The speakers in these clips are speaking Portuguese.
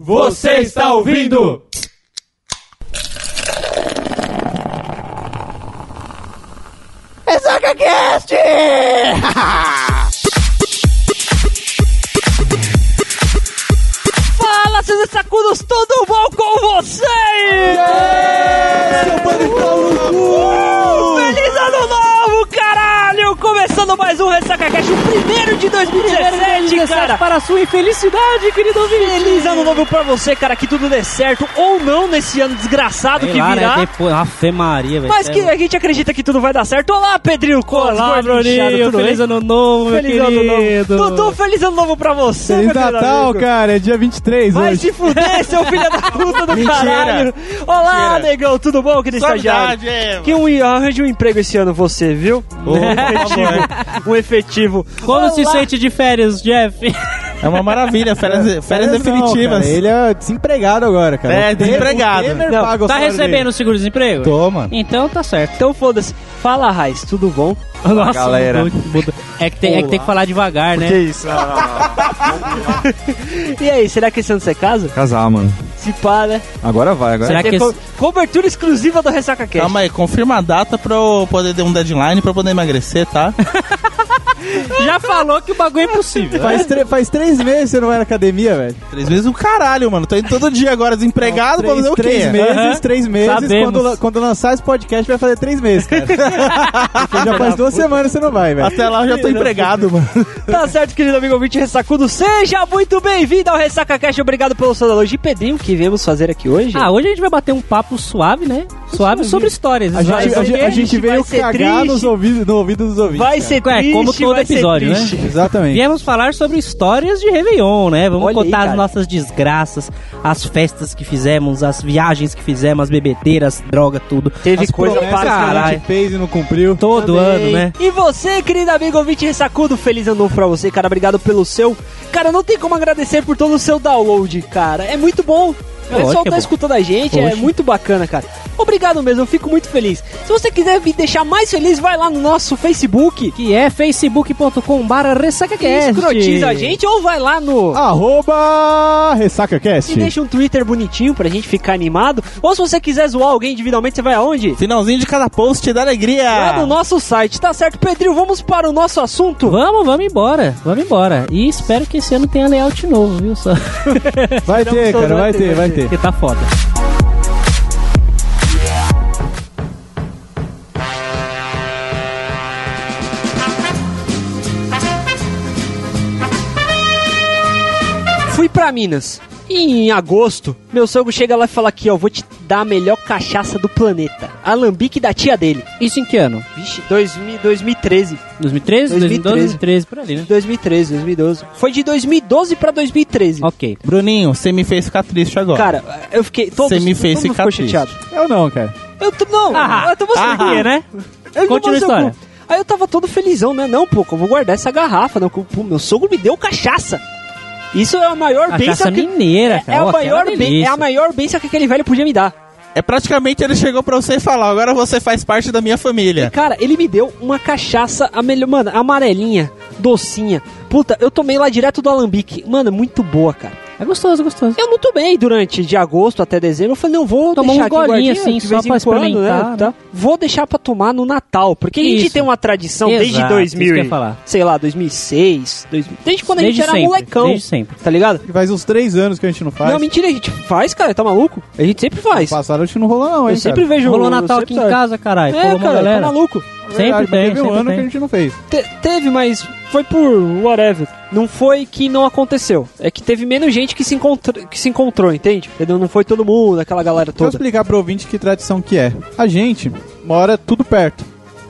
Você está ouvindo? Ressaca Cast! Fala, seus sacudos, tudo bom com vocês? Seu pano novo, caralho! Começando mais um Ressaca Cast, o primeiro de 2017, cara! Para a sua infelicidade, querido ouvinte. Feliz ano novo pra você, cara, que tudo dê certo ou não nesse ano desgraçado Sei que lá, virá. né? Depois, Ave Maria, velho. Mas que a gente acredita que tudo vai dar certo. Olá, Pedrinho Colas, Olá, Bruninho. tudo Feliz ano novo, meu Feliz ano querido. novo. Dudu, feliz ano novo pra você, Feliz meu querido Natal, amigo. cara. É dia 23 Vai hoje. se fuder, seu filho da puta do Mentira. caralho! Olá, Mentira. negão, tudo bom, querido estagiário? Suavidade, é, Que um arranje um emprego esse ano você, viu? Efetivo. Um efetivo. Como Olá. se sente de férias, Jeff? É uma maravilha, férias, férias Não, definitivas. cara, ele é desempregado agora, cara. É, desempregado. o Temer Não, paga o Tá recebendo o seguro-desemprego? Toma. Então tá certo. Então foda-se. Fala, Raiz, tudo bom? Nossa, galera. mudou, mudou. É, que tem, é que tem que falar devagar, né? isso? E aí, será que esse ano você casa? Casar, mano. Se pá, né? Agora vai, agora. Será Vai que esse- co- cobertura exclusiva do Ressaca Cast. Calma aí, confirma a data pra eu poder ter um deadline pra eu poder emagrecer, tá? Já falou que o bagulho é impossível. Faz, tre- faz três meses que você não vai na academia, velho. Três meses o caralho, mano. Tô indo todo dia agora desempregado pra três, fazer o quê? três meses, três meses. Sabemos. Quando, quando lançar esse podcast, vai fazer três meses, cara. Já faz duas semanas que você não vai, velho. Até lá eu já tô empregado, mano. Tá certo, querido amigo ouvinte Ressacudo. Seja muito bem-vindo ao Ressaca Cast. Obrigado pelo seu elogio. E Pedrinho, que viemos fazer aqui hoje. Ah, hoje a gente vai bater um papo suave, né? Suave sobre histórias. A gente, Vai a, gente- a gente veio cagar triste. nos ouvidos, no ouvido dos ouvintes. vai cara. ser É, triste, como todo episódio, né? Exatamente. Viemos falar sobre histórias de Réveillon, né? Vamos Olha aí, contar cara. as nossas desgraças, as festas que fizemos, as viagens que fizemos, as bebedeiras, droga, tudo. Teve As coisa promessas pra que a caralho. gente fez e não cumpriu. Todo Também. ano, né? E você, querido amigo ouvinte Ressacudo, feliz ano novo pra você, cara. Obrigado pelo seu. Cara, não tem como agradecer por todo o seu download, cara. É muito bom. O pessoal é tá escutando a gente, é Oxe. muito bacana, cara. Obrigado mesmo, eu fico muito feliz. Se você quiser me deixar mais feliz, vai lá no nosso Facebook. Que é facebook.com barra Que ressacacast. escrotiza a gente, ou vai lá no. Arroba RessacaCast. E deixa um Twitter bonitinho pra gente ficar animado. Ou se você quiser zoar alguém individualmente, você vai aonde? Finalzinho de cada post da alegria. Lá no nosso site, tá certo? Pedrinho, vamos para o nosso assunto? Vamos, vamos embora, vamos embora. E espero que esse ano tenha layout novo, viu? Só Vai ter, cara, vai vai ter, vai ter. porque tá foda. Pra Minas. E em agosto, meu sogro chega lá e fala aqui, ó, vou te dar a melhor cachaça do planeta. Alambique da tia dele. Isso em que ano? Vixe, 2000, 2013. 2013, 2012, 2013, por ali, né? 2013, 2012. Foi de 2012 pra 2013. Ok. Bruninho, você me fez ficar triste agora. Cara, eu fiquei... Você me fez ficar ficou chateado. Eu não, cara. Eu tô, não, Ah, eu tô mostrando ah, aqui, né? Eu Continua a história. Aí eu tava todo felizão, né? Não, pô, eu vou guardar essa garrafa. Não, pô, meu sogro me deu cachaça. Isso é a maior bênção que... mineira, É, cara. é, a maior ben- é a maior bênção que aquele velho podia me dar. É praticamente ele chegou pra você e falou: agora você faz parte da minha família. Cara, ele me deu uma cachaça, a melhor, mano, amarelinha, docinha. Puta, eu tomei lá direto do Alambique. Mano, muito boa, cara. É gostoso, gostoso. Eu não tomei durante de agosto até dezembro. Eu falei, não, vou deixar um golinho, assim, só em pra quando, experimentar, né? Tá? Vou deixar pra tomar no Natal. Porque a gente Isso. tem uma tradição desde Exato, 2000, isso que eu ia falar. sei lá, 2006, 2000, desde quando Desde a gente era sempre, molecão. desde sempre. Tá ligado? Faz uns três anos que a gente não faz. Não, mentira, a gente faz, cara, tá maluco? A gente sempre faz. Passaram, acho que não rolou, não, hein, Eu sempre cara. vejo. Rolou Natal aqui em sabe. casa, caralho. É, cara, tá maluco. Sempre Verdade, tem, Teve um sempre ano que a gente não fez. Te- teve, mas foi por whatever. Não foi que não aconteceu. É que teve menos gente que se, encontrou, que se encontrou, entende? Entendeu? Não foi todo mundo, aquela galera Vou toda. explicar pro ouvinte que tradição que é. A gente mora tudo perto.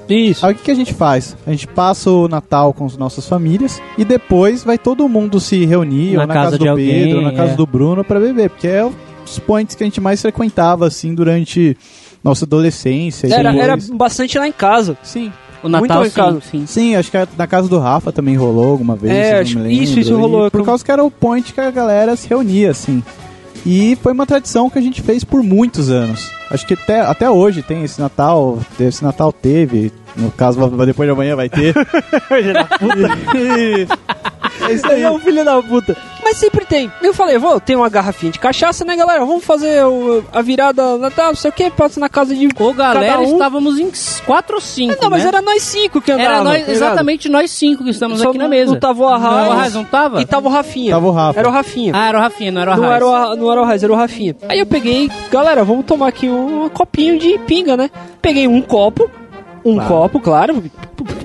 Isso. Aí o que, que a gente faz? A gente passa o Natal com as nossas famílias e depois vai todo mundo se reunir Na ou na casa casa, do alguém, Pedro, ou na casa é. do Bruno pra beber, porque é os points que a gente mais frequentava assim durante nossa adolescência. Era, era bastante lá em casa. Sim. O Natal, Muito sim, legal. sim. Sim, acho que na casa do Rafa também rolou alguma vez. É, acho- me lembro. isso, isso E rolou. Por causa que era o point que a galera se reunia, assim. E foi uma tradição que a gente fez por muitos anos. Acho que até, até hoje tem esse Natal, esse Natal teve, no caso depois de amanhã vai ter. Filho da puta. E- é isso aí. É um filho da puta. mas sempre tem. Eu falei, vou, tem uma garrafinha de cachaça, né, galera? Vamos fazer o- a virada Natal, não sei o que, passa na casa de. Ô, galera, cada um. estávamos em quatro ou cinco, Não, mas né? era nós cinco que Era andava. nós- tá exatamente nós cinco que estamos Só aqui na não- mesa. Não tava o Não, Arraiz. o Arraiz não tava? E tava o Rafinha. Tava o Rafa. Era o Rafinha. Ah, era o Rafinha, não era o Não Arraiz. era, o, Arra- não era o Raiz, era o Rafinha. Aí eu peguei, galera, vamos tomar aqui um, um copinho de pinga, né? Peguei um copo, um Claro. copo, claro,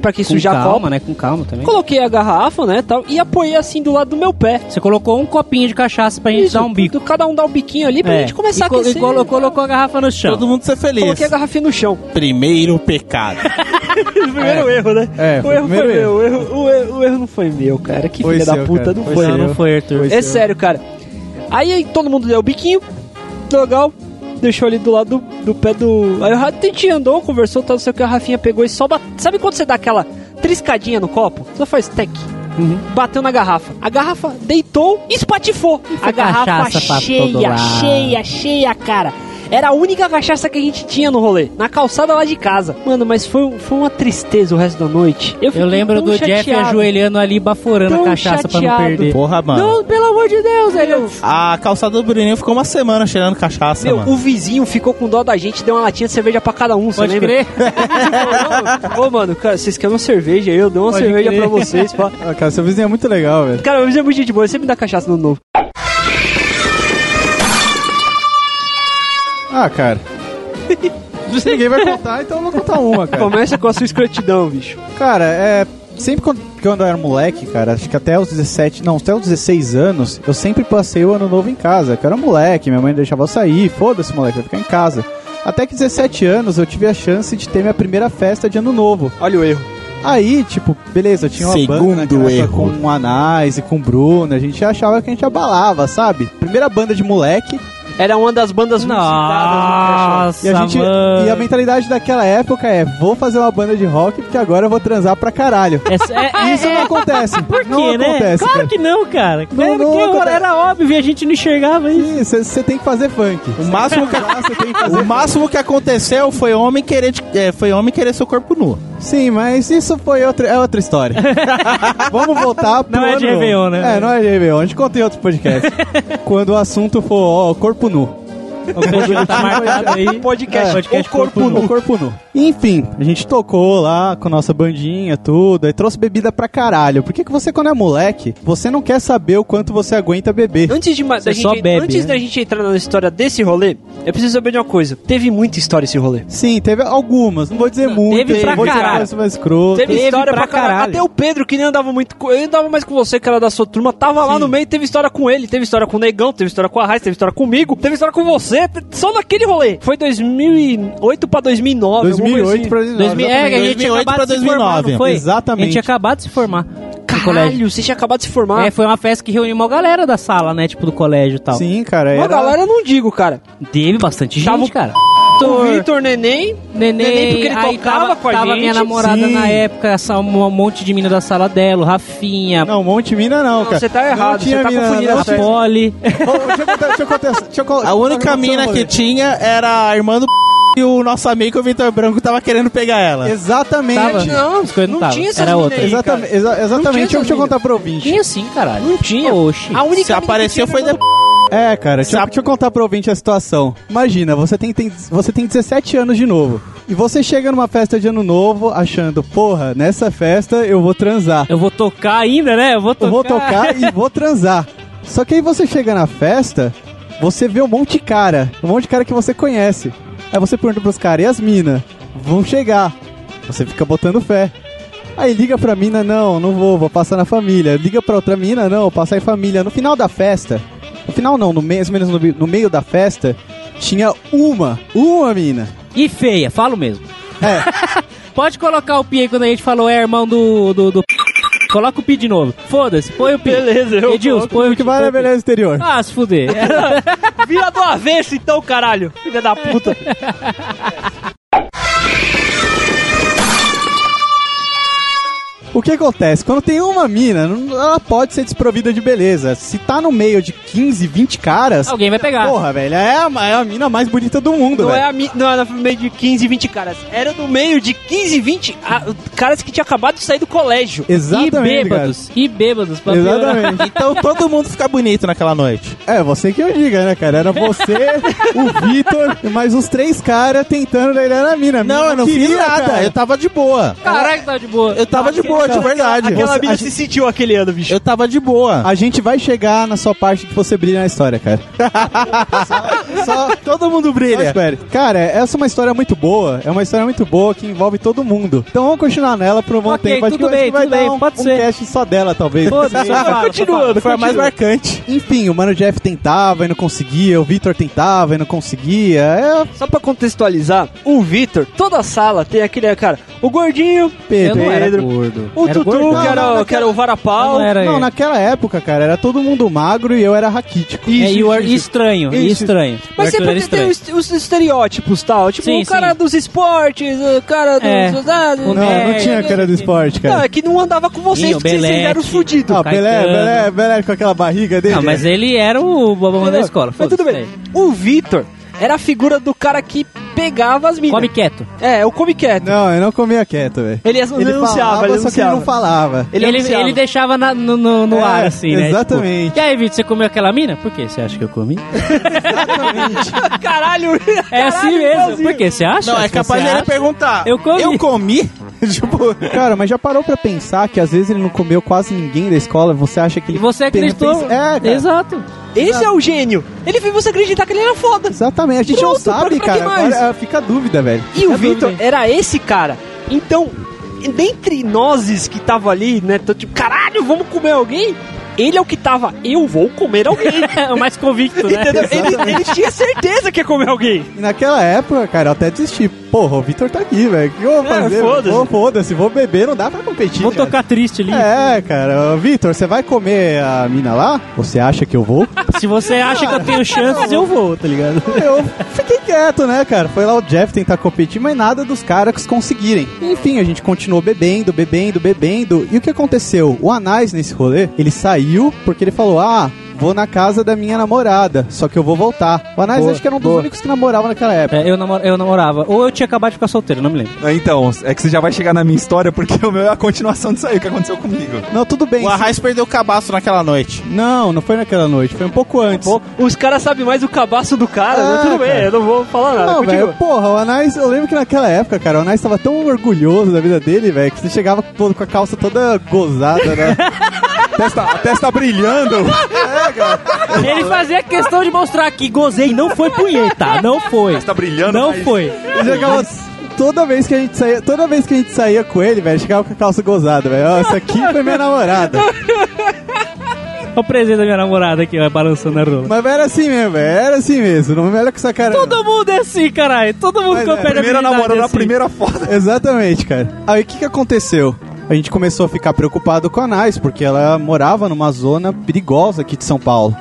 pra que Com sujar calma, copo. né? Com calma também. Coloquei a garrafa, né, tal, e apoiei assim do lado do meu pé. Você colocou um copinho de cachaça pra gente Isso, dar um bico. Cada um dá um biquinho ali pra É. gente começar e a aquecer. E colo- colocou a garrafa no chão. Todo mundo ser feliz. Coloquei a garrafinha no chão. Primeiro pecado. primeiro erro, né? É, o erro foi meu. O erro, o, erro, o erro não foi meu, cara. Que Foi filha da seu, puta, cara. não Foi. Não, não foi, Arthur. Foi É seu. sério, cara. Aí, aí todo mundo deu o biquinho, legal, deixou ali do lado do, do pé do. Aí o Ratinho andou, conversou, tal, não sei o que, a Rafinha pegou e só bat... Sabe quando você dá aquela triscadinha no copo? Só faz tec. Uhum. Bateu na garrafa. A garrafa deitou e espatifou. foi a garrafa cheia, cheia, cheia, cara. Era a única cachaça que a gente tinha no rolê. Na calçada lá de casa. Mano, mas foi, foi uma tristeza o resto da noite. Eu, Eu lembro do Jeff chateado. ajoelhando ali, baforando a cachaça pra não chateado. perder. Porra, mano. Não, pelo amor de Deus, velho. A calçada do Bruninho ficou uma semana cheirando cachaça, Meu, mano. o vizinho ficou com dó da gente, deu uma latinha de cerveja pra cada um, você Pode lembra? crer? Ô, mano, cara, vocês querem uma cerveja? Eu dou uma Pode cerveja crer. pra vocês. pá. Ah, cara, seu vizinho é muito legal, velho. Cara, o vizinho é muito gente boa, ele sempre me dá cachaça no novo. Ah, cara. Ninguém vai contar, então eu vou contar uma, cara. Começa com a sua escrotidão, bicho. Cara, é. Sempre quando eu era moleque, cara, acho que até os 17, não, até os 16 anos, eu sempre passei o ano novo em casa. Que eu era moleque, minha mãe deixava eu sair, foda-se, moleque, vai ficar em casa. Até que 17 anos eu tive a chance de ter minha primeira festa de ano novo. Olha o erro. Aí, tipo, beleza, eu tinha uma Segundo banda época erro. com o Anais e com o Bruno, a gente achava que a gente abalava, sabe? Primeira banda de moleque, Era uma das bandas mais citadas Nossa, e a gente mano. e a mentalidade daquela época é, vou fazer uma banda de rock porque agora eu vou transar pra caralho. Essa- é- é- Isso não acontece. Por não quê, né? acontece, claro cara. que não, cara. Não, era, não que acontece. era óbvio e a gente não enxergava isso. Você tem que fazer funk. O máximo que, Você tem que fazer o máximo que aconteceu foi homem querer, de- é, foi homem querer seu corpo nu. Sim, mas isso foi outra, é outra história. Vamos voltar pro Não é de ano- Réveillon, né? É, não é de Réveillon. A gente conta em outro podcast. Quando o assunto for, ó, corpo nu. O Pedro tá marcado aí. Podcast, podcast o corpo corpo nu. O corpo nu. Enfim, a gente tocou lá com a nossa bandinha, tudo, aí trouxe bebida pra caralho. Por que que você, quando é moleque, você não quer saber o quanto você aguenta beber? Antes, de, da gente, só bebe, antes né? da gente entrar na história desse rolê, eu preciso saber de uma coisa. Teve muita história esse rolê. Sim, teve algumas, não vou dizer muito. teve pra vou dizer caralho. mais escroto. Teve, Teve história pra pra caralho. caralho. Até o Pedro, que nem andava muito. com- Eu andava mais com você, que era da sua turma, tava lá no meio, teve história com ele, teve história com o Negão, teve história com a Raiz, teve história comigo, teve história com você, só naquele rolê. Foi 2008 pra 2009. alguma coisa 2008 assim. pra 2009. 2000, é, que a gente tinha 2008 acabado pra de se formar, 2009. não foi? Exatamente. A gente tinha acabado de se formar. Caralho, você tinha acabado de se formar. É, foi uma festa que reuniu uma galera da sala, né? Tipo, do colégio e tal. Sim, cara. Uma Era... galera eu não digo, cara. Teve bastante gente, Tava o- cara. O Vitor Neném, Neném, Neném, porque ele aí tocava tava, com a tava gente. minha namorada Sim. na época, essa, um monte de mina da sala dela, o Rafinha, Não, um monte de mina não, cara. você tá errado, Não tinha você tá mina confundindo a col- A única mina que tinha era a irmã do e o nosso amigo o Vitor Branco tava querendo pegar ela. Exatamente. Tava. Não, não não tava. tinha essas Era outra. aí, Exatamente, exa- Não tinha exatamente. Deixa eu contar pro ouvinte. Tinha sim, caralho. Não tinha. Oxi. A única Se apareceu foi depois. É, cara, deixa, eu- Sabe- deixa eu contar pro ouvinte a situação. Imagina, você tem, tem- você tem 17 anos de novo. E você chega numa festa de ano novo achando, porra, nessa festa eu vou transar. Eu vou tocar ainda, né? Eu vou tocar. Eu vou tocar e vou transar. Só que aí você chega na festa, você vê um monte de cara. Um monte de cara que você conhece. Aí você pergunta pros caras, e as minas? Vão chegar. Você fica botando fé. Aí liga pra mina, não, não vou, vou passar na família. Liga pra outra mina, não, vou passar em família. No final da festa, no final não, no mais ou menos no, no meio da festa, tinha uma, uma mina. E feia, falo mesmo. É, Pode colocar o pi aí quando a gente falou é irmão do. do, do... Coloca o pi de novo. Foda-se, põe o pi. Beleza, eu Edilson, põe o que vai na põe o pi. beleza exterior. Ah, se fuder. Vira do avesso então, caralho. Filha da puta. O que acontece? Quando tem uma mina, não- ela pode ser desprovida de beleza. Se tá no meio de 15, 20 caras, Alguém vai pegar. porra, velho, é a, é a mina mais bonita do mundo, Não velho. é, a mi- não era no meio de 15, 20 caras. Era no meio de 15, 20 ah, caras que tinham acabado de sair do colégio. E Exatamente, bêbados. E bêbados. pra cara. piorar. Exatamente. Então todo mundo fica bonito naquela noite. É, você que eu diga, né, cara? Era você, o Vitor e mais uns três caras tentando daí na mina. Não, eu não queria, fiz nada. cara. Eu tava de boa. Caraca, tá de boa. Eu tava de boa, de verdade. Aquela Você- mina a se sentiu aquele ano, bicho. Eu tava de boa. A gente vai chegar na sua parte que você brilha na história, cara. Só todo mundo Só brilha. espere. Cara, essa é uma história muito boa. É uma história muito boa que envolve todo mundo. Então vamos continuar nela por um bom Ok, tempo. Acho tudo bem, tudo dar bem, um, pode um ser. cast só dela, talvez. Só fala, continuando, Foi a mais marcante. Enfim, o Mano Jeff tentava e não conseguia, o Vitor tentava e não conseguia. É Só pra contextualizar, o Vitor, toda a sala tem aquele cara, o gordinho, Eu Pedro. não era Pedro. gordo. O Era Tutu, que, era, Não, não, que era o varapau. Não era Não, naquela época, cara, era todo mundo magro e eu era raquítico. É, e o e estranho, e Isso. estranho. Mas sempre era tem, tem estranho. os, os estereótipos tal. Tipo, Sim, o cara sim. dos esportes, o cara dos. É. ah, O Não, não É, tinha é, cara do esporte, Não, cara. é que não andava com vocês, Sim, porque vocês Belete. eram os fudidos. Ah, Caetano. Pelé, Pelé com aquela barriga dele. Não, mas ele era o babão da escola. Mas tudo bem. O Vitor era a figura do cara que pegava as minas. Come quieto. É, o come quieto. Não, eu não comia quieto, velho. Ele, Ele anunciava, falava, ele só que ele não falava. Ele, Ele, ele deixava na- no, no, no É, ar, assim, né? exatamente. Tipo, e aí, Vitor, você comeu aquela mina? Por quê? Você acha que eu comi? Caralho! É assim caralho, mesmo. igualzinho. Por quê? Você acha? Não, é capaz de ele perguntar. Eu comi. Eu comi? tipo, Cara, mas já parou pra pensar que às vezes ele não comeu quase ninguém da escola? Você acha que E ele. você acreditou. pensa- É, cara. Exato. Esse é o gênio. Ele fez você acreditar que ele era foda. Exatamente, a gente não Pronto, sabe, pra que cara. mais? Agora ah, fica a dúvida, velho. E o É Vitor dúvida. era esse cara. Então, dentre nós que tava ali, né? Tô tipo, caralho, vamos comer alguém? Ele é o que tava, eu vou comer alguém. É o mais convicto, né? Entendeu? Ele, ele tinha certeza que ia comer alguém. E naquela época, cara, eu até desisti. Porra, o Vitor tá aqui, velho. O que eu vou É, fazer? foda-se. Vou- Foda-se, vou beber, não dá pra competir. Vou cara. tocar triste ali. É, cara. Vitor, você vai comer a mina lá? Você acha que eu vou? Se você acha que eu tenho chances, eu vou, tá ligado? eu fiquei quieto, né, cara? Foi lá o Jeff tentar competir, mas nada dos caras conseguirem. Enfim, a gente continuou bebendo, bebendo, bebendo. E o que aconteceu? O Anais, nesse rolê, ele saiu porque ele falou: Ah, vou na casa da minha namorada, só que eu vou voltar. O Anais acho que era um dos boa. únicos que namorava naquela época. É, eu, namor- eu namorava. Ou eu tinha acabado de ficar solteiro, não me lembro. Ah, Então, é que você já vai chegar na minha história, porque o meu é a continuação disso aí, o que aconteceu comigo. Não, tudo bem. o Arraiz perdeu o cabaço naquela noite. Não, não foi naquela noite, foi um pouco antes. Os caras sabem mais o cabaço do cara, Ah, mas tudo bem, cara. eu não vou falar nada. Não, velho, porra, o Anais, eu lembro que naquela época, cara, o Anais tava tão orgulhoso da vida dele, velho, que você chegava pô, com a calça toda gozada, né? A testa, a testa brilhando. Ele fazia questão de mostrar que gozei, não foi punheta, não foi. Testa brilhando. Não mas- foi. Ele toda vez que a gente saía, toda vez que a gente saía com ele, velho, chegava com a calça gozada, velho. Ó, essa aqui foi minha namorada. Olha o presente da minha namorada aqui, ó, balançando a rola. Mas era assim mesmo, velho, era assim mesmo. Não me olha com essa cara. não. Todo mundo é assim, caralho. Todo mundo Mas que é, eu perdo a Primeira habilidade namorada, é assim. primeira foto. Exatamente, cara. Aí o que que aconteceu? A gente começou a ficar preocupado com a Anais, porque ela morava numa zona perigosa aqui de São Paulo.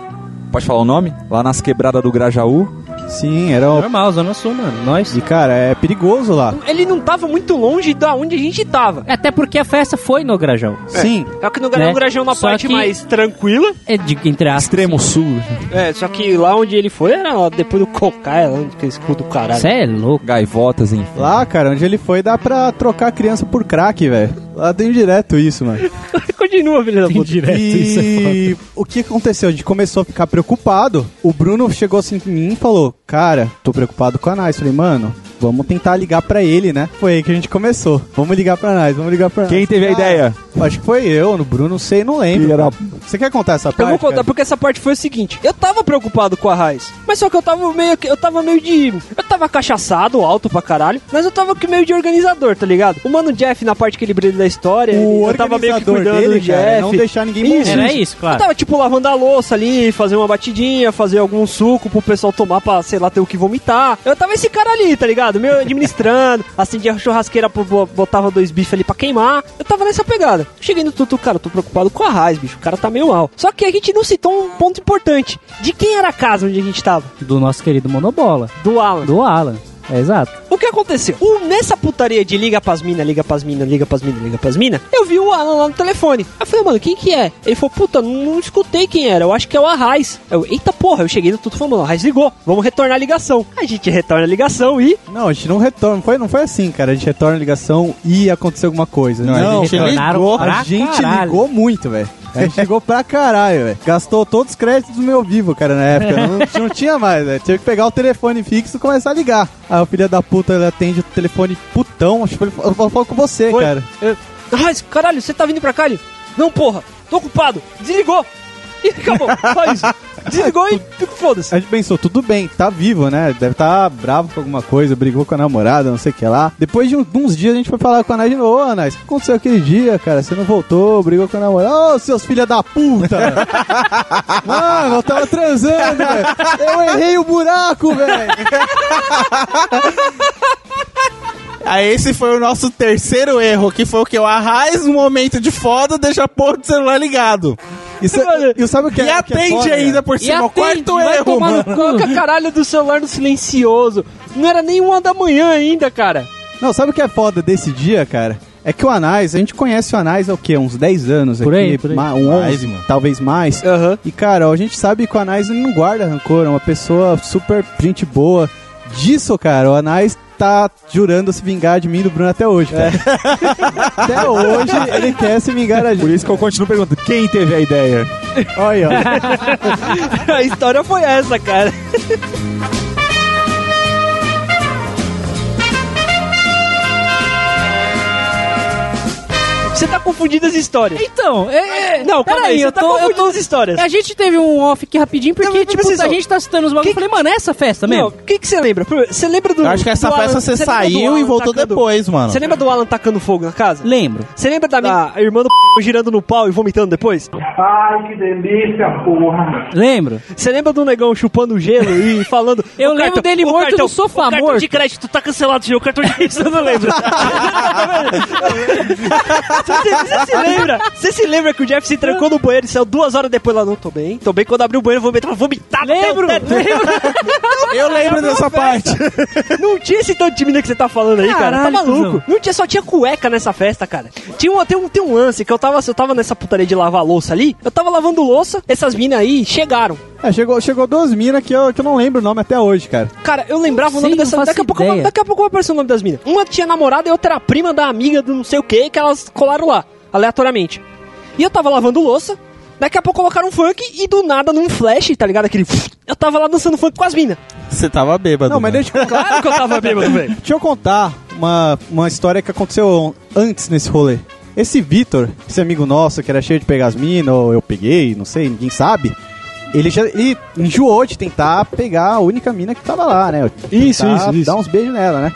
Pode falar o nome? Lá nas quebradas do Grajaú. Sim, era. o- Normal, Zona Sul, mano. Nós. E cara, é perigoso lá. Ele não tava muito longe da onde a gente tava. Até porque a festa foi no Grajão. Sim. Só que no Né? né? Grajão na Só parte que- mais tranquila. É de, entre aspas. Extremo Sul. É, só que lá onde ele foi era lá depois do Cocaia, lá aquele escudo do caralho. Você é louco. Gaivotas, enfim. Lá, cara, onde ele foi dá pra trocar a criança por crack, velho. Lá tem direto isso, mano. Continua, filho da Tem puta. direto, isso é. E o que aconteceu? A gente começou a ficar preocupado. O Bruno chegou assim em mim e falou: Cara, tô preocupado com a Nais. Falei, mano, vamos tentar ligar pra ele, né? Foi aí que a gente começou. Vamos ligar pra Nais, vamos ligar pra Quem Nais. teve a Ah, ideia? Acho que foi eu, no Bruno, não sei, não lembro. Filha da- Você quer contar essa Eu parte? vou contar cara? porque essa parte foi o seguinte: eu tava preocupado com a Raiz, mas só que eu tava meio que. Eu tava meio de. Eu tava cachaçado, alto pra caralho, mas eu tava que meio de organizador, tá ligado? O mano Jeff, na parte que ele brilha da história, O eu tava meio que organizador cuidando dele, do cara, é Jeff. não deixar ninguém Isso, morrer. Era isso, Eu claro. tava, tipo, lavando a louça ali, fazer uma batidinha, fazer algum suco pro pessoal tomar pra, sei lá, ter o que vomitar. Eu tava esse cara ali, tá ligado? Meio administrando, acendia a churrasqueira, botava dois bifes ali pra queimar. Eu tava nessa pegada. Cheguei no Tutu, cara, tô preocupado com a Raiz, bicho. O cara tá meio mal. Só que a gente não citou um ponto importante. De quem era a casa onde a gente tava? Do nosso querido Monobola. Do Alan. Do Alan. É exato. O que aconteceu? O- nessa putaria de liga pras mina, liga pras mina, liga pras mina, liga pras mina, eu vi o Alan lá no telefone. Aí eu falei, mano, quem que é? Ele falou, puta, não, não escutei quem era, eu acho que é o Arraiz. Eu, eita porra, eu cheguei no tudo falando, mano, o Arraiz ligou, vamos retornar a ligação. A gente retorna a ligação e... Não, a gente não retorna. Não foi, não foi assim, cara. A gente retorna a ligação e aconteceu alguma coisa. Não, Não, a gente ligou, pra a gente ligou muito, velho. A gente ligou pra caralho, velho. Gastou todos os créditos do meu vivo, cara, na época. Não, não tinha mais, velho. Tinha que pegar o telefone fixo e começar a ligar. Aí o filho da puta ele atende o telefone putão. Acho que ele falou com você, Foi. cara. Eu, Arraiz, caralho, você tá vindo pra cá? Ele, não, porra, tô ocupado, desligou. E acabou, só isso. Desligou e foda-se. A gente pensou, tudo bem, tá vivo, né? Deve tá bravo com alguma coisa, brigou com a namorada, não sei o que lá. Depois de uns dias a gente foi falar com a Anais de novo, ô Anais, o que aconteceu aquele dia, cara? Você não voltou, brigou com a namorada. Ô, seus filha da puta! Mano, eu tava transando, velho. Eu errei o buraco, velho. Aí esse foi o nosso terceiro erro, que foi o que? O Arraiz, no momento de foda, deixa a porra do celular ligado. E, sa- e sabe o que E é? que é atende foda, ainda por E cima. O atende, quarto vai erro, tomar no mano. Coloca a caralho do celular no silencioso. Não era nem uma da manhã ainda, cara. Não, sabe o que é foda desse dia, cara? É que o Anais, a gente conhece o Anais há o quê? Uns 10 anos Por aqui, aí, por aí. um Mais, 11, mano. talvez mais. Aham. E cara, a gente sabe que o Anais não guarda rancor, é uma pessoa super gente boa. Disso, cara, o Anais tá jurando se vingar de mim e do Bruno até hoje, cara. até hoje ele quer se vingar da Por gente. isso que eu continuo perguntando, quem teve a ideia? Olha, ó. A história foi essa, cara. Você tá confundindo as histórias. Então, é. é Não, calma peraí, aí, você eu tá tô. Eu confundindo tô as histórias. a gente teve um off aqui rapidinho, porque, Não, tipo, a gente tá citando os bagulhos. Eu falei, mano, é essa festa mesmo? o que que você lembra? Você lembra do. Eu acho que essa festa Alan- você saiu e voltou tacando- depois, mano. Você lembra do Alan tacando fogo na casa? Lembro. Você lembra da minha irmã do girando no pau e vomitando depois? Ai, que delícia, porra. Lembro. Você lembra do negão chupando gelo e falando. Eu "O lembro dele o morto no sofá, o cartão morto." de crédito tá cancelado. O cartão de crédito eu não lembro. você, se lembra? Você se lembra que o Jeff se trancou no banheiro e saiu duas horas depois lá? Não, tô bem. Tô bem. Quando abriu o banheiro, eu vou meter vomitado. Lembro, até o teto. Eu lembro dessa parte. Não tinha esse tanto de mina que você tá falando aí, cara. Tá Caralho, maluco? cuzão. Não tinha, só tinha cueca nessa festa, cara. Tinha um, tem, um, tem um lance que eu tava, eu tava nessa putaria de lavar louça ali. Eu tava lavando louça, essas minas aí chegaram. É, chegou, chegou duas minas que eu, que eu não lembro o nome até hoje, cara. Cara, eu lembrava o Sim, nome não dessa. faço Daqui a, pouco, ideia. daqui a pouco vai aparecer o nome das minas. Uma tinha namorada e outra era prima da amiga do não sei o que, que elas colaram lá, aleatoriamente. E eu tava lavando louça. Daqui a pouco colocaram um funk e do nada, num flash, tá ligado? Aquele. Eu tava lá dançando funk com as minas. Você tava bêbado. Não, mas mano. deixa eu, Claro que eu tava bêbado, velho. deixa eu contar uma, uma história que aconteceu antes nesse rolê. Esse Vitor, esse amigo nosso que era cheio de pegar as minas, ou eu peguei, não sei, ninguém sabe. Ele já ele enjoou de tentar pegar a única mina que tava lá, né? Isso, Tentar isso, isso. Dar uns beijos nela, né?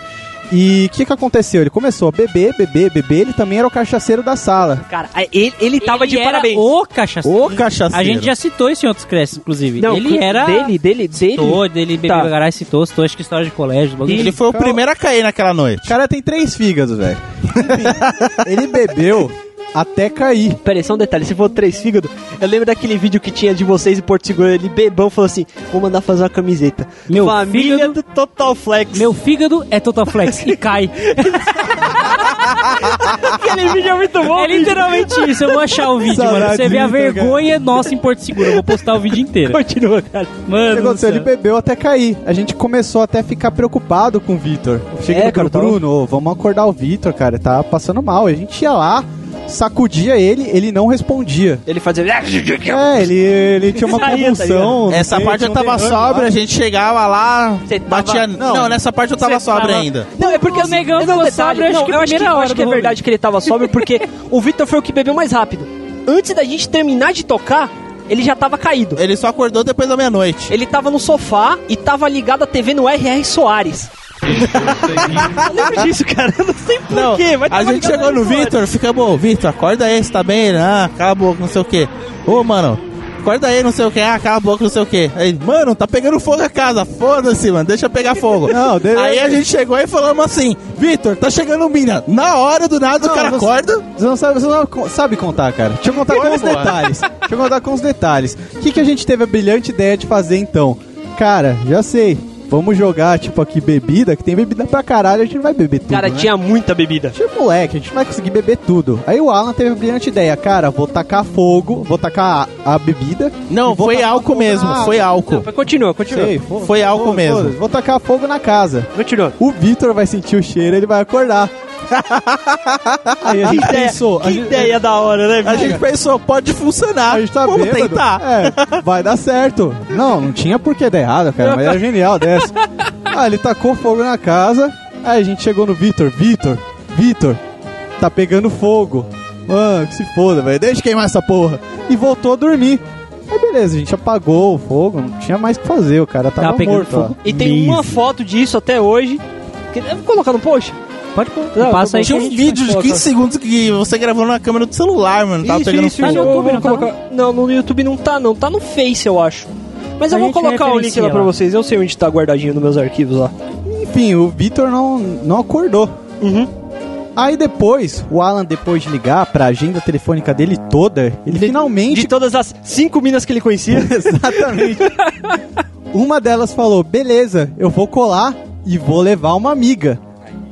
E o que que aconteceu? Ele começou a beber, beber, beber. Ele também era o cachaceiro da sala. Cara, ele, ele tava Ele de era parabéns. O cachaceiro. O cachaceiro. A gente já citou isso em outros cresces, inclusive. Não, ele era. Dele, dele, dele. Citou, dele bebeu Tá. garagem, citou, citou, acho que história de colégio. bagulho. Ele foi o primeiro a cair naquela noite. O cara tem três fígados, velho. ele bebeu até cair. Pera aí, só um detalhe, se for três fígados, eu lembro daquele vídeo que tinha de vocês em Porto Seguro, ele bebão falou assim, vou mandar fazer uma camiseta. Meu Família fígado- do Total Flex. Meu fígado é Total Flex e cai. aquele vídeo é muito bom. É literalmente isso. Eu vou achar o vídeo, mano. Você vê a Saudade, Vitor, vergonha nossa em Porto Seguro. Eu vou postar o vídeo inteiro. Continua, cara. O que Mano, aconteceu? Ele bebeu até cair. A gente começou até a ficar preocupado com o Vitor. Cheguei É, no cara, tava- Bruno, vamos acordar o Vitor, cara, tá passando mal. A gente ia lá, sacudia ele, ele não respondia. Ele fazia... É, ele, ele tinha uma tá convulsão. Essa parte eu tava sóbrio, a gente chegava lá, Você tava- batia... Não. Não, nessa parte eu tava Você sóbrio tava- ainda. Não, é porque O negão não, ficou sóbrio, acho não, que eu acho que, primeira eu hora acho que é do verdade que ele tava sóbrio, porque o Victor foi o que bebeu mais rápido. Antes da gente terminar de tocar, ele já tava caído. Ele só acordou depois da meia-noite. Ele tava no sofá e tava ligado à TV no R.R. Soares. Eu lembro disso, cara. Eu não sei porquê, a gente chegou no. Vitor, fica bom, Vitor, acorda aí, você tá bem? Ah, cala a boca, não sei o que. Ô, mano, acorda aí, não sei o que, ah, cala a boca, não sei o que. Aí, mano, tá pegando fogo a casa, foda-se, mano, deixa eu pegar fogo. Não, Aí a gente chegou e falamos assim, Vitor, tá chegando mina. Na hora do nada, o Não, cara você- acorda. Você não sabe, você não sabe contar, cara. Deixa eu contar com os detalhes. Deixa eu contar com os detalhes. O que, que a gente teve a brilhante ideia de fazer então? Cara, já sei. Vamos jogar, tipo, aqui bebida, que tem bebida pra caralho, a gente não vai beber tudo. Cara, né? tinha muita bebida. Tinha moleque, a gente não vai conseguir beber tudo. Aí o Alan teve a brilhante ideia, cara, vou tacar fogo, vou tacar a, a bebida. Não, foi álcool mesmo, foi álcool. Mas continua, continua. Sei, fo- Foi álcool mesmo. Vou tacar fogo na casa. Continua. O Vitor vai sentir o cheiro, ele vai acordar. Aí a gente pensou, a Que gente, ideia da hora, né, A bicho? gente pensou, pode funcionar. a gente tá Vamos bêbado. tentar. É, vai dar certo. Não, não tinha por que dar errado, cara, mas era genial dessa. Ah, ele tacou fogo na casa, aí a gente chegou no Vitor. Vitor, Vitor, tá pegando fogo. Mano, que se foda, velho. Deixa queimar essa porra. E voltou a dormir. Aí beleza, a gente apagou o fogo, não tinha mais o que fazer, o cara tava, Tava pegando morto. fogo. E tem Mesmo. uma foto disso até hoje. Que... Vou colocar no post? Pode pôr. Não, Passa tá aí Tinha um vídeo de colocar. 15 segundos que você gravou na câmera do celular, mano. Tava Isso, pegando isso, isso. no Eu YouTube, vou não tá, Não, no YouTube não tá, não. Tá no Face, eu acho. Mas eu A vou gente colocar o link referencia lá pra lá. vocês. Eu sei onde tá guardadinho nos meus arquivos lá. Enfim, o Vitor não, não acordou. Uhum. Aí depois, o Alan, depois de ligar pra agenda telefônica dele toda, ele finalmente. De todas as cinco minas que ele conhecia. Exatamente. uma delas falou: beleza, eu vou colar e vou levar uma amiga.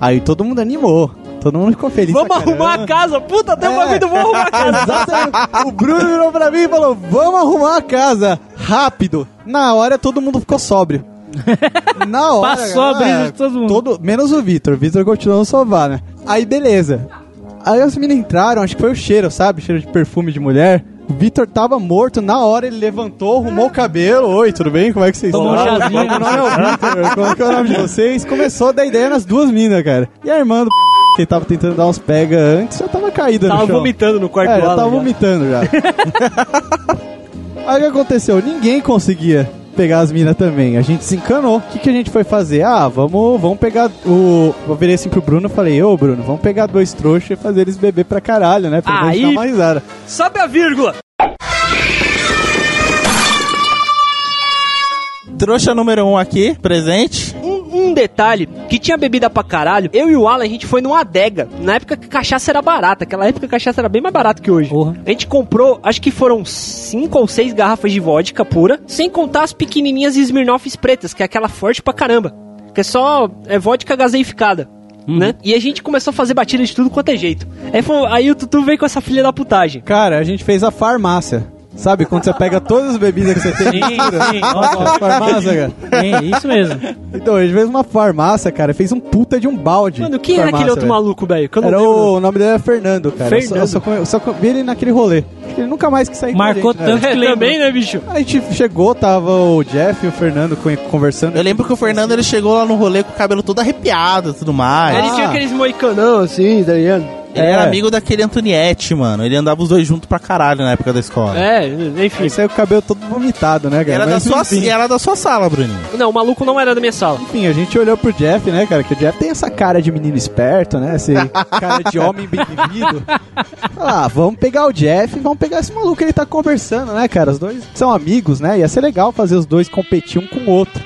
Aí todo mundo animou. Todo mundo ficou feliz. Vamos arrumar a casa. Puta, tem um É. bagulho vamos arrumar a casa. Exatamente. O Bruno virou pra mim e falou: Vamos arrumar a casa rápido. Na hora todo mundo ficou sóbrio. Na hora. Passou a brisa de todo mundo. todo- menos o Vitor. O Vitor continuou no sofá, né? Aí beleza. Aí as meninas entraram, acho que foi o cheiro, sabe? Cheiro de perfume de mulher. O Vitor tava morto, na hora ele levantou, arrumou o cabelo. Oi, tudo bem? Como é que vocês Tomou um estão? chazinho. Meu nome é o Vitor, como que é o nome de vocês? Começou a dar ideia nas duas minas, cara. E a irmã do que tava tentando dar uns pega antes, já tava caída Tava no chão. vomitando no quarto É, já tava já. vomitando já. Aí o que aconteceu? Ninguém conseguia pegar as minas também. A gente se encanou. O que, que a gente foi fazer? Ah, vamos, vamos pegar o. Eu virei assim pro Bruno e falei: Ô Bruno, vamos pegar dois trouxas e fazer eles beber pra caralho, né? Pra Aí- gente dar uma risada. Sobe a vírgula. Trouxa número 1 um aqui, presente. Um, detalhe, que tinha bebida pra caralho. Eu e o Alan, a gente foi numa adega. Na época que cachaça era barata. Aquela época a cachaça era bem mais barata que hoje. Porra. A gente comprou, acho que foram cinco ou seis garrafas de vodka pura. Sem contar as pequenininhas Smirnoffs pretas, que é aquela forte pra caramba. Que é só é vodka gaseificada. Né? E a gente começou a fazer batida de tudo quanto é jeito. Aí, foi- aí o Tutu veio com essa filha da putagem. Cara, a gente fez a farmácia. Sabe quando você pega todas as bebidas que você tem? Sim, sim. Nossa, uma farmácia, cara. É isso mesmo. Então, a gente fez uma farmácia, cara. Fez um puta de um balde. Mano, quem de era aquele farmácia, outro velho. maluco, velho? Que Era o, o nome dele era Fernando, cara. Eu só- Eu só, Fernando. eu só, co- vi ele naquele rolê. Acho que ele nunca mais quis sair Marcou com a gente, né? tanto que É, lembrou. também, né, bicho? A gente chegou, tava o Jeff e o Fernando co- conversando. Eu lembro que o Fernando ele chegou lá no rolê com o cabelo todo arrepiado e tudo mais. Ele tinha aqueles moicanão assim, tá ligado? Ele É. era amigo daquele Antoniette, mano. Ele andava os dois juntos pra caralho na época da escola. É, enfim. Esse aí o cabelo todo vomitado, né, E cara? Era, da Mas, sua, enfim, e era da sua sala, Bruninho. Não, o maluco não era da minha sala. enfim, a gente olhou pro Jeff, né, cara? Que o Jeff tem essa cara de menino esperto, né? Esse cara de homem bem vivido. Ah, vamos pegar o Jeff e vamos pegar esse maluco que ele tá conversando, né, cara? Os dois são amigos, né? Ia ser legal fazer os dois competir um com o outro.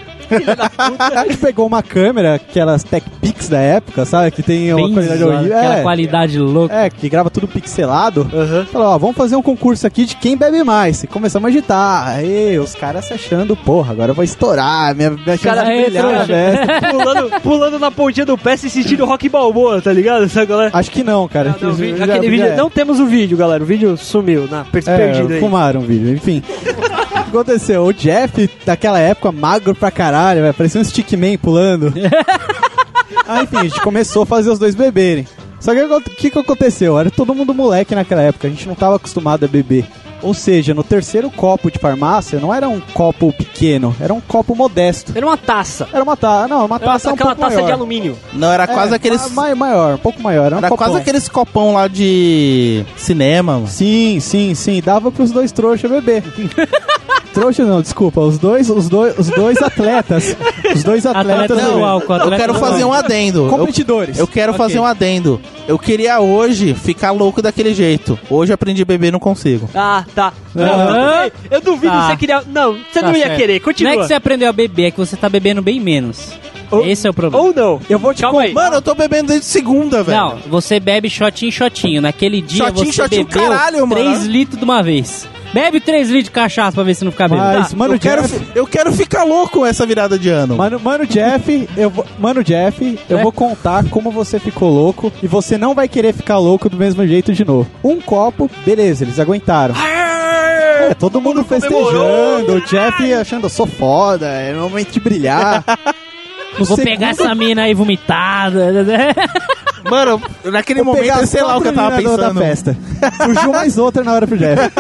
A gente pegou uma câmera, aquelas Tech Pix da época, sabe? Que tem uma Bem qualidade zoado, horrível. Aquela É, qualidade louca. é, que grava tudo pixelado. Aham. Falou, ó, vamos fazer um concurso aqui de quem bebe mais. E começamos a agitar. Aí, os caras se achando, porra, agora eu vou estourar. Minha, minha Cara, brilhar na trouxa. festa. pulando, pulando na pontinha do pé se sentindo rock balboa, tá ligado? Sabe, galera? Acho que não, cara. Não, vídeo já- aquele já vídeo, é. não temos o vídeo, galera. O vídeo sumiu, na per É, perdido aí. fumaram o vídeo, enfim. O que aconteceu? O Jeff, daquela época, magro pra caralho, velho, parecia um stickman pulando. ah, enfim, a gente começou a fazer os dois beberem. Só que o que, que aconteceu? Era todo mundo moleque naquela época, a gente não tava acostumado a beber. Ou seja, no terceiro copo de farmácia, não era um copo pequeno, era um copo modesto. Era uma taça. Era uma taça, não, uma Era taça um aquela pouco taça maior. de alumínio. Não, era quase É, aqueles. ma- maior, um pouco maior, era um Era quase aqueles copão lá de cinema, mano. Sim, sim, sim, dava pros dois trouxas beber. Trouxa não, desculpa, os dois, os dois, os dois atletas. Os dois atletas. Atleta do álcool. Eu atleta quero do fazer álcool. um adendo. Eu, Competidores. eu quero Ok. fazer um adendo. Eu queria hoje ficar louco daquele jeito. Hoje eu aprendi a beber e não consigo. Ah, tá. Aham. Eu, eu duvido Tá. você queria. Não, você Tá não ia certo. querer. Não Continua. é que você aprendeu a beber, é que você tá bebendo bem menos. Ou- Esse é o problema. Ou não. Eu vou te Calma aí. Mano, eu tô bebendo desde segunda, velho. Não, você bebe shotinho, shotinho. Naquele dia Shotinho, você shotinho, bebeu caralho, mano. 3 litros de uma vez. Bebe 3 litros de cachaça pra ver se não fica bem. Mas, mano, eu, quero, Jeff, eu quero ficar louco essa virada de ano. Mano, mano Jeff, eu vou, mano Jeff, eu É? vou contar como você ficou louco e você não vai querer ficar louco do mesmo jeito de novo. Um copo, beleza, eles aguentaram. É, todo mundo festejando, o Jeff achando, eu sou foda, é o momento de brilhar. No Vou pegar essa mina aí vomitada. Mano, naquele Vou momento, sei lá o que eu tava pensando. da festa. Surgiu mais outra na hora pro Jeff.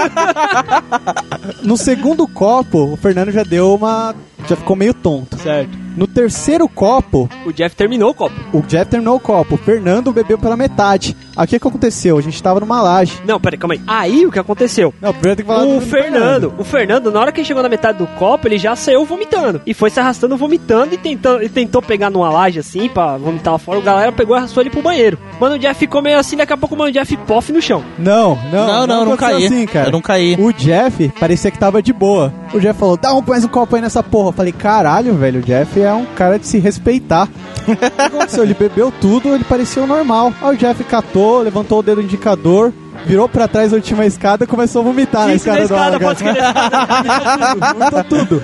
No segundo copo, o Fernando já deu uma. Já ficou meio tonto. Certo. No terceiro copo, O Jeff terminou o copo. o Jeff terminou o copo. O Fernando bebeu pela metade. Aí o que, que aconteceu? A gente tava numa laje. Não, peraí, calma aí. Aí o que aconteceu? Não, primeiro tem que falar O do Fernando, o Fernando, na hora que ele chegou na metade do copo, ele já saiu vomitando. E foi se arrastando, vomitando e tentando, e tentou pegar numa laje assim pra vomitar lá fora. O galera pegou e arrastou ele pro banheiro. Mano, o Jeff ficou meio assim, daqui a pouco o Mano Jeff pof no chão. Não, não, Não, não, não aconteceu caí. Assim, cara. Eu não caí. O Jeff parecia que tava de boa. O Jeff falou: dá um, mais um copo aí nessa porra. Eu falei: caralho, velho, o Jeff é um cara de se respeitar. o que aconteceu? Ele bebeu tudo, ele parecia o normal. Aí o Jeff catou, levantou o dedo indicador. Virou pra trás da última escada e começou a vomitar na escada, na escada, do pode escrever. Vomitou tudo.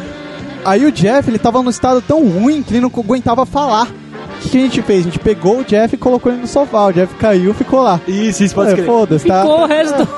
Aí o Jeff, ele tava num estado tão ruim que ele não aguentava falar. O que, que a gente fez? A gente pegou o Jeff e colocou ele no sofá. O Jeff caiu e ficou lá. Isso, isso, pode É, escrever. Foda-se, tá? Ficou o resto.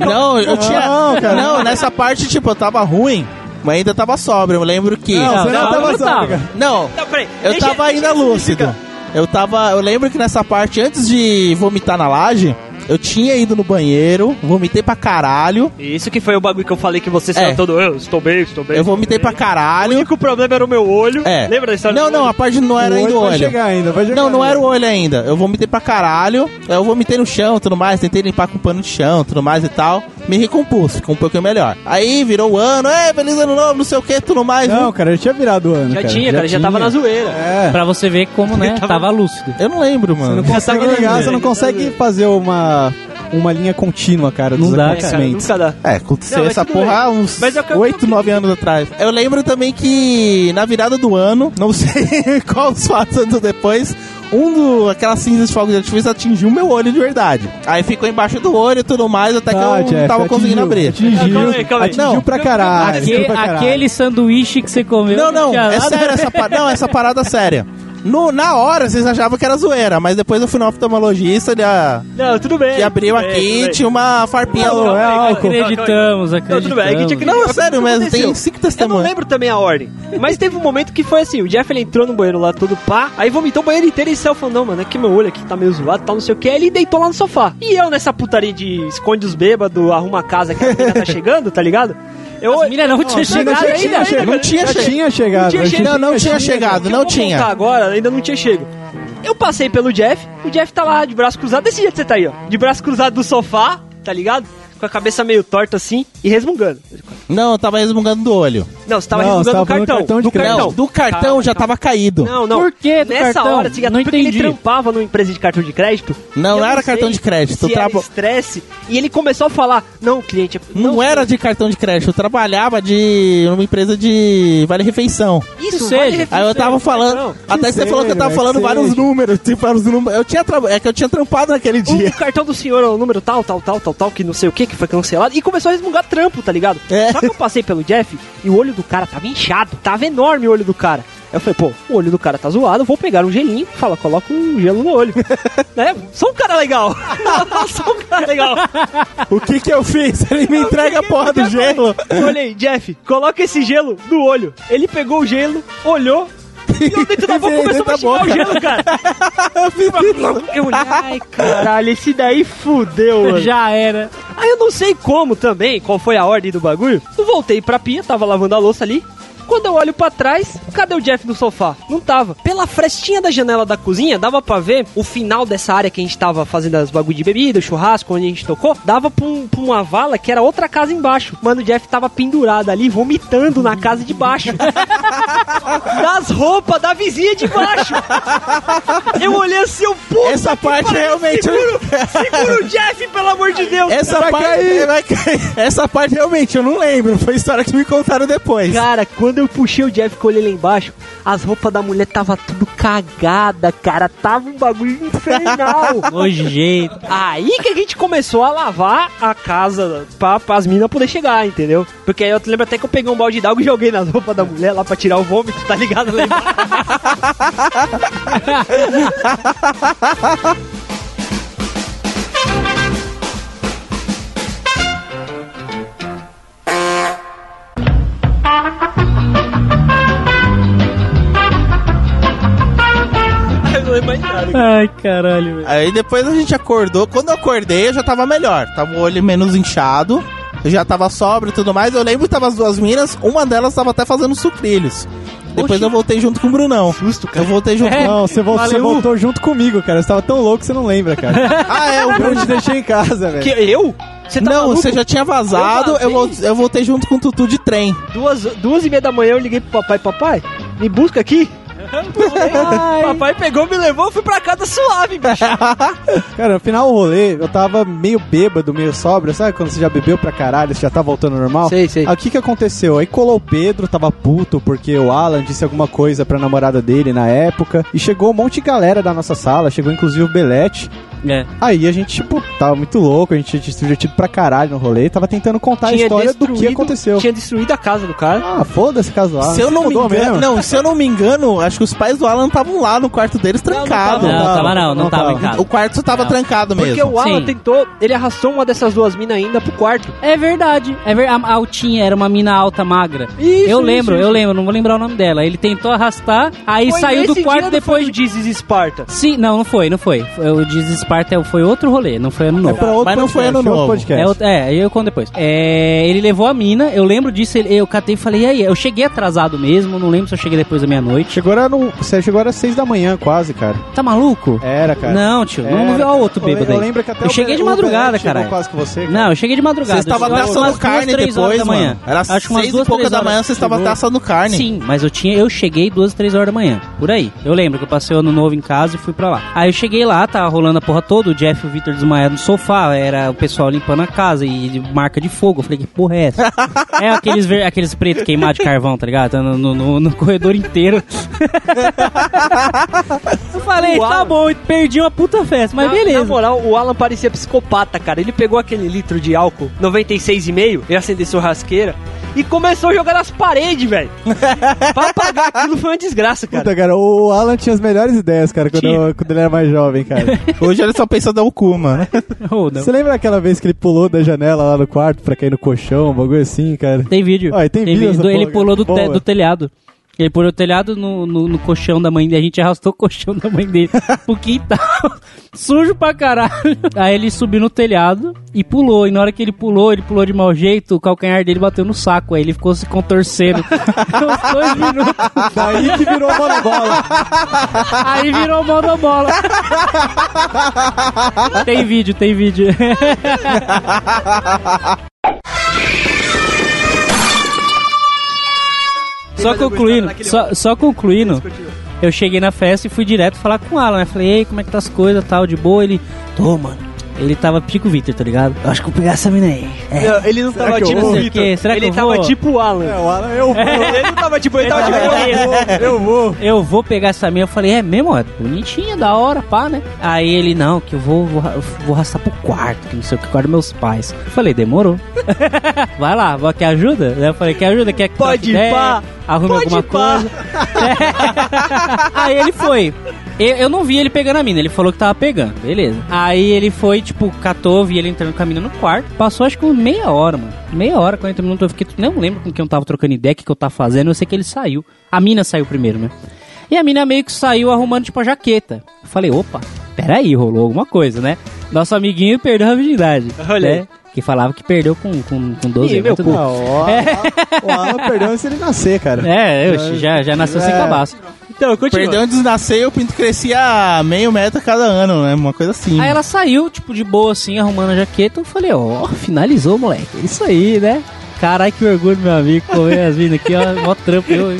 Não, eu tinha. Não, cara. Não, nessa parte, tipo, eu tava ruim, mas ainda tava sóbrio. Eu lembro que. Não, você não, não, eu tava sóbrio. Não, Não, peraí. eu deixa- tava ainda lúcido. Eu tava. Eu lembro que nessa parte, antes de vomitar na laje, eu tinha ido no banheiro, vomitei pra caralho. Isso que foi o bagulho que eu falei que você saiu É. todo. Eu estou bem, estou bem. Eu vomitei pra O caralho. único problema era o meu olho. É. Lembra da história Não, do não, olho? a parte não era O ainda o vai olho. chegar ainda, vai chegar Não, não ainda. era o olho ainda. Eu vomitei pra caralho. Eu vomitei no chão tudo mais. Tentei limpar com pano de chão tudo mais e tal. Me recompus, ficou um pouquinho melhor. Aí virou o ano, é, feliz ano novo, não sei o que, tudo mais. Não, cara, ele tinha virado o ano. Já cara. tinha, cara, já tava na zoeira. É. pra você ver como, né, tava lúcido. Eu não lembro, Você mano. não consegue tava ligar, você não consegue fazer uma, uma linha contínua, cara, dos Não dá, É, cara, acontecimentos. nunca dá. É, aconteceu Não, essa porra há uns Mas é o que eu- 8, 9 anos atrás. Eu lembro também que na virada do ano, não sei qual os fatos anos depois, um do, aquelas cinzas de fogo de artifício atingiu meu olho de verdade. Aí ficou embaixo do olho e tudo mais, até que Ah, eu Jeff, não tava conseguindo abrir. Atingiu, Calma aí, calma aí. atingiu Não. pra caralho. Aque- atingiu pra caralho. aquele sanduíche que você comeu. Não, não, tinha é sério essa, pa- não, essa parada é séria. No, na hora, vocês achavam que era zoeira, mas depois eu fui no oftalmologista, ele ah, Não, tudo bem. que abriu tudo aqui bem. tinha uma farpinha Não, calma aí, calma aí. Acreditamos, Não, tudo bem. É que tinha que Não, é sério aconteceu? tem cinco Eu não testemunhas. lembro também a ordem. Mas teve um momento que foi assim: o Jeff ele entrou no banheiro lá todo pá, aí vomitou o banheiro inteiro e saiu falando: Não, mano, é que meu olho aqui tá meio zoado tal, não sei o que. Aí ele deitou lá no sofá. E eu nessa putaria de esconde os bêbados, arruma a casa que a menina tá chegando, tá ligado? Eu. As mina não tinha Não, chegado já ainda. tinha chegado. Não tinha chegado. tinha chegado. Não tinha chegado. Não, não tinha chegado, não tinha. agora, ainda não tinha chego. Eu passei pelo Jeff, o Jeff tá lá de braço cruzado, desse jeito que você tá aí, ó. De braço cruzado do sofá, tá ligado? Com a cabeça meio torta assim e resmungando. Não, eu tava resmungando do olho. Não, você tava Não, você resmungando tava do cartão. cartão do crédito. cartão. Não, do cartão já tava caído. Não, não. Por que do Nessa cartão? hora, tá Não porque ele entendi. trampava numa empresa de cartão de crédito. Não, não era cartão de crédito, Se traba- estresse. E ele começou a falar: Não, cliente. Não era de cartão de crédito, eu trabalhava de numa empresa de vale refeição. Isso, seja. vale refeição, Aí eu tava falando, cartão. até você seja, falou que eu tava que falando seja. vários números, tipo, vários números. Eu tinha tra- é que eu tinha trampado naquele dia. O cartão do senhor é o número tal, tal, tal, tal, tal, que não sei o que, que foi cancelado. E começou a resmungar trampo, tá ligado? É. Só que eu passei pelo Jeff e o olho do cara tava inchado. Tava enorme o olho do cara. Eu falei, pô, o olho do cara tá zoado, vou pegar um gelinho. Fala, coloca um gelo no olho. né? Sou um cara legal. Sou um cara legal. O que que eu fiz? Ele me entrega a porra do gelo. Eu olhei, Jeff, coloca esse gelo no olho. Ele pegou o gelo, olhou. E eu dentro da boca começou a o gelo, cara. Eu olhei, ai caralho, esse daí fudeu, mano. Já era. Aí eu não sei como também, qual foi a ordem do bagulho. Eu voltei pra pia, tava lavando a louça ali. Quando eu olho pra trás, cadê o Jeff no sofá? Não tava. Pela frestinha da janela da cozinha, dava pra ver o final dessa área que a gente tava fazendo as bagulho de bebida, o churrasco, onde a gente tocou. Dava pra, um- pra uma vala que era outra casa embaixo. Mano, o Jeff tava pendurado ali, vomitando na casa de baixo. das roupas da vizinha de baixo. Eu olhei assim, eu, puta Essa parte pariu, realmente- Segura, segura o Jeff, pelo amor de Deus. Essa Vai parte, cair. vai cair. Essa parte realmente eu não lembro. Foi história que me contaram depois. Cara, quando eu puxei o Jeff que eu olhei lá embaixo, as roupas da mulher tava tudo cagada, cara. Tava um bagulho infernal. Nojento. Aí que a gente começou a lavar a casa pra, as minas poder chegar, entendeu? Porque aí eu lembro até que eu peguei um balde d'água e joguei nas roupas da mulher lá pra tirar o vômito, tá ligado? Lá. Ai, caralho, velho. Aí depois a gente acordou. Quando eu acordei, eu já tava melhor. Tava o olho menos inchado. Eu já tava sóbrio e tudo mais. Eu lembro que tava as duas minas. Uma delas tava até fazendo sucrilhos. Depois eu voltei junto com o Brunão. Susto, cara. Eu voltei junto com Não, você, vol- você voltou junto comigo, cara. Você tava tão louco que você não lembra, cara. Ah, é, o Eu Bruno. te deixei em casa, velho. Que eu? Você tá Não, maluco? você já tinha vazado. Eu Eu, eu voltei junto com o Tutu de trem. Duas, duas e meia da manhã eu liguei pro papai, papai, me busca aqui. Papai pegou, me levou, fui pra casa suave, bicho. Cara, no final do rolê, eu tava meio bêbado, meio sóbrio, sabe? Quando você já bebeu pra caralho, você já tá voltando ao normal. Sei, sei. Aí o que que aconteceu? Aí colou o Pedro, tava puto porque o Alan disse alguma coisa pra namorada dele na época. E chegou um monte de galera da nossa sala, chegou inclusive o Belete. É. Aí a gente, tipo, tava muito louco, a gente tinha se divertido pra caralho no rolê, tava tentando contar a história do que destruído- aconteceu. Tinha destruído a casa do cara. Ah, foda-se caso do Alan. se eu não me engano, mesmo. não, se eu não me engano, acho que os pais do Alan estavam lá no quarto deles trancado. Não, tava não, não não tava casa. O quarto tava Não. trancado Porque mesmo. o Alan Sim. tentou, ele arrastou uma dessas duas minas ainda pro quarto. É verdade. É ver... A altinha era uma mina alta, magra. Isso, eu lembro, isso, eu isso. lembro, não vou lembrar o nome dela. Ele tentou arrastar, aí Foi saiu do quarto dia, depois. Não foi o Jesus Esparta. Sim, não, não foi, não foi. Foi- O Desesparta foi outro rolê, não foi ano É novo. pra outro Mas não foi ano é novo. podcast. É, é, eu conto depois. É, ele levou a mina, eu lembro disso, ele- eu catei e falei, e aí? Eu cheguei atrasado mesmo, não lembro se eu cheguei depois da meia-noite. Chegou era no, você chegou era seis da manhã quase, cara. Tá maluco? Era, cara. Não, tio, não, Era, não viu cara. o outro Eu bêbado Eu aí. lembro que até Eu cheguei de madrugada, caralho. quase que você, cara. Não, eu cheguei de madrugada. Eu até cheguei assando carne depois, da manhã. mano. Era Acho seis duas, e pouca da manhã, vocês estavam até assando carne. Sim, mas eu tinha, eu cheguei duas, três horas da manhã, por aí. Eu lembro que eu passei o ano novo em casa e fui pra lá. Aí eu cheguei lá, tava rolando a porra toda, o Jeff e o Victor desmaiados no sofá, era o pessoal limpando a casa e marca de fogo. Eu falei, que porra é essa? é aqueles, ver, aqueles pretos queimados de carvão, tá ligado? No, no- no- no corredor inteiro. eu falei, Uau. tá bom, perdi uma puta festa, mas Na- beleza. Na moral, o Alan parecia psicopata, cara. Ele pegou aquele litro de álcool 96,5 e acendeu churrasqueira e começou a jogar nas paredes, velho. pra apagar aquilo foi uma desgraça, cara. Puta, cara, o Alan tinha as melhores ideias, cara, quando, eu- quando ele era mais jovem, cara. Hoje ele só pensa dar o cu, mano. Não. Você lembra daquela vez que ele pulou da janela lá no quarto pra cair no colchão, um bagulho assim, cara? Tem vídeo. Ó, e tem vídeo dessa do- Ele pulou do, te- do telhado. Ele pulou do telhado no, no, no colchão da mãe dele. A gente arrastou o colchão da mãe dele pro quintal. Sujo pra caralho. Aí ele subiu no telhado e pulou. E na hora que ele pulou, ele pulou de mau jeito. O calcanhar dele bateu no saco. Aí ele ficou se contorcendo. Uns dois minutos. Daí que virou bola bola. Aí virou bola. tem vídeo, tem vídeo. Só concluindo, só, só concluindo, eu cheguei na festa e fui direto falar com o Alan, né? Falei, ei, como é que tá as coisas, tal, de boa? Ele, tô, mano. Ele tava pico Victor, tá ligado? Eu acho que eu vou pegar essa mina aí. É. Não, ele não Será tava que eu tipo vou? o Sei o Vitor. quê, será que Ele eu tava vou? tipo o Alan. É, o Alan, eu vou. Ele não tava tipo, ele tava tipo. Eu vou. Eu vou. eu vou pegar essa minha. Eu falei, é mesmo? É bonitinha, da hora, pá, né? Aí ele, não, que eu vou, vou, vou arrastar pro quarto, que não sei o que, quarto dos meus pais. Eu falei, demorou. Vai lá, vó, quer ajuda? Eu falei, quer ajuda? Quer que Pode troque ir, ideia? pá. Arrume Pode alguma ir, pá. coisa. Aí ele foi. Eu, eu não vi ele pegando a mina, ele falou que tava pegando, beleza. Aí ele foi, tipo, catou, vi ele entrando com a mina no quarto. Passou acho que meia hora, mano. Meia hora, 40 minutos. Eu fiquei. Não lembro com quem eu tava trocando ideia, o que, que eu tava fazendo. Eu sei que ele saiu. A mina saiu primeiro, né? E a mina meio que saiu arrumando, tipo, a jaqueta. Eu falei, opa, peraí, rolou alguma coisa, né? Nosso amiguinho perdeu a virgindade. Olha né? Que falava que perdeu com, com, com 12 Ih, anos. meu bem. Não, o, Alan, o Alan perdeu antes de ele nascer, cara. É, eu já, já nasceu sem É. cabaço. Então, continua. Perdeu antes de nascer e o pinto crescia meio metro cada ano, né? Uma coisa assim. Aí ela saiu, tipo, de boa assim, arrumando a jaqueta. Eu falei, ó, finalizou, moleque. Isso aí, né? Caralho, que orgulho, meu amigo, comer as minas aqui, ó, mó trampo. Eu,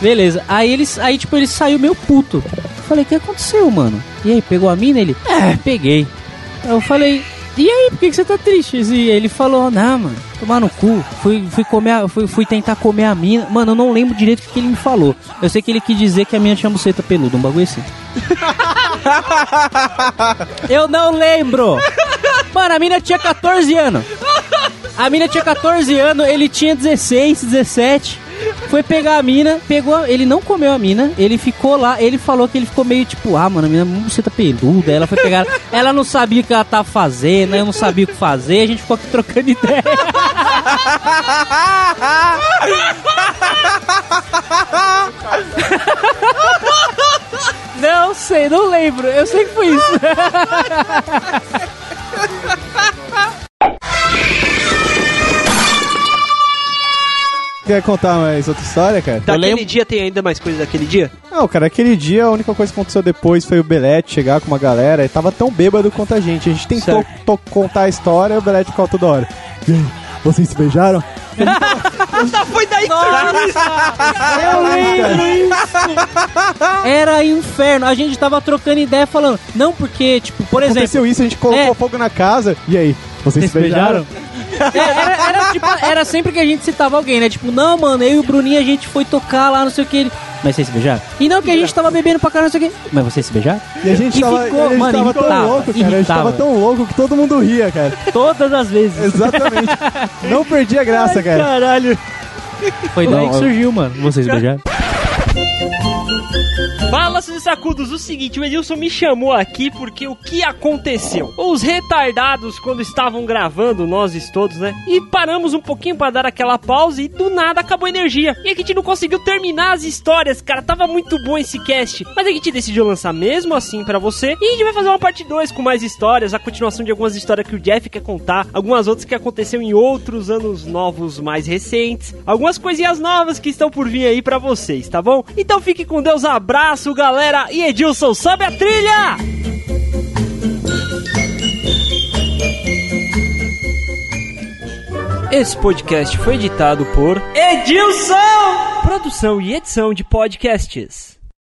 Beleza. Aí eles, aí tipo, ele saiu meio puto. Eu falei, o que aconteceu, mano? E aí, pegou a mina? Ele, é, peguei. Eu falei, e aí, por que, que você tá triste? E ele falou, não, mano, tomar no cu. Fui, fui, comer a- fui, fui tentar comer a mina. Mano, eu não lembro direito o que, que ele me falou. Eu sei que ele quis dizer que a mina tinha buceta peluda, um bagulho assim. eu não lembro! Mano, a mina tinha 14 anos. A mina tinha 14 anos, ele tinha 16, 17. Foi pegar a mina, pegou, ele não comeu a mina, ele ficou lá, ele falou que ele ficou meio tipo, ah, mano, a mina você tá peluda, ela foi pegar, ela não sabia o que ela tava fazendo, eu não sabia o que fazer, a gente ficou aqui trocando ideia. Não sei, não lembro, eu sei que foi isso. Quer contar mais outra história, cara? Daquele lembro- dia tem ainda mais coisa daquele dia? Não, cara, aquele dia a única coisa que aconteceu depois foi o Belete chegar com uma galera e tava tão bêbado quanto a gente. A gente tentou to- contar a história e o Belete ficava toda hora. Vocês se beijaram? Foi daí que Eu lembro isso. Era inferno. A gente tava trocando ideia falando. Não, porque, tipo, por exemplo. Aconteceu isso, a gente colocou É. fogo na casa. E aí, vocês, Vocês se beijaram? É, era, era, tipo, era sempre que a gente citava alguém, né? Tipo, não, mano, eu e o Bruninho a gente foi tocar lá, não sei o que. Ele... Mas vocês se beijaram? E não que a gente tava bebendo pra caramba, não sei o que. Mas vocês se beijaram? E a gente E tava, ficou, a gente mano, tava tão irritava, louco, cara. A gente irritava. tava tão louco que todo mundo ria, cara. Todas as vezes. Exatamente. Não perdi a graça, cara. Caralho. Foi daí Não, que surgiu, mano. Vocês se beijaram? Balanços e sacudos, o seguinte, o Edilson me chamou aqui porque o que aconteceu? Os retardados, quando estavam gravando, nós todos, né? E paramos um pouquinho pra dar aquela pausa e do nada acabou a energia. E a gente não conseguiu terminar as histórias, cara. Tava muito bom esse cast. Mas a gente decidiu lançar mesmo assim pra você. E a gente vai fazer uma parte 2 com mais histórias, a continuação de algumas histórias que o Jeff quer contar, algumas outras que aconteceram em outros anos novos mais recentes, algumas coisinhas novas que estão por vir aí pra vocês, tá bom? Então fique com Deus, abraço, galera. E Edilson, sobe a trilha! Esse podcast foi editado por Edilson! Produção e edição de podcasts.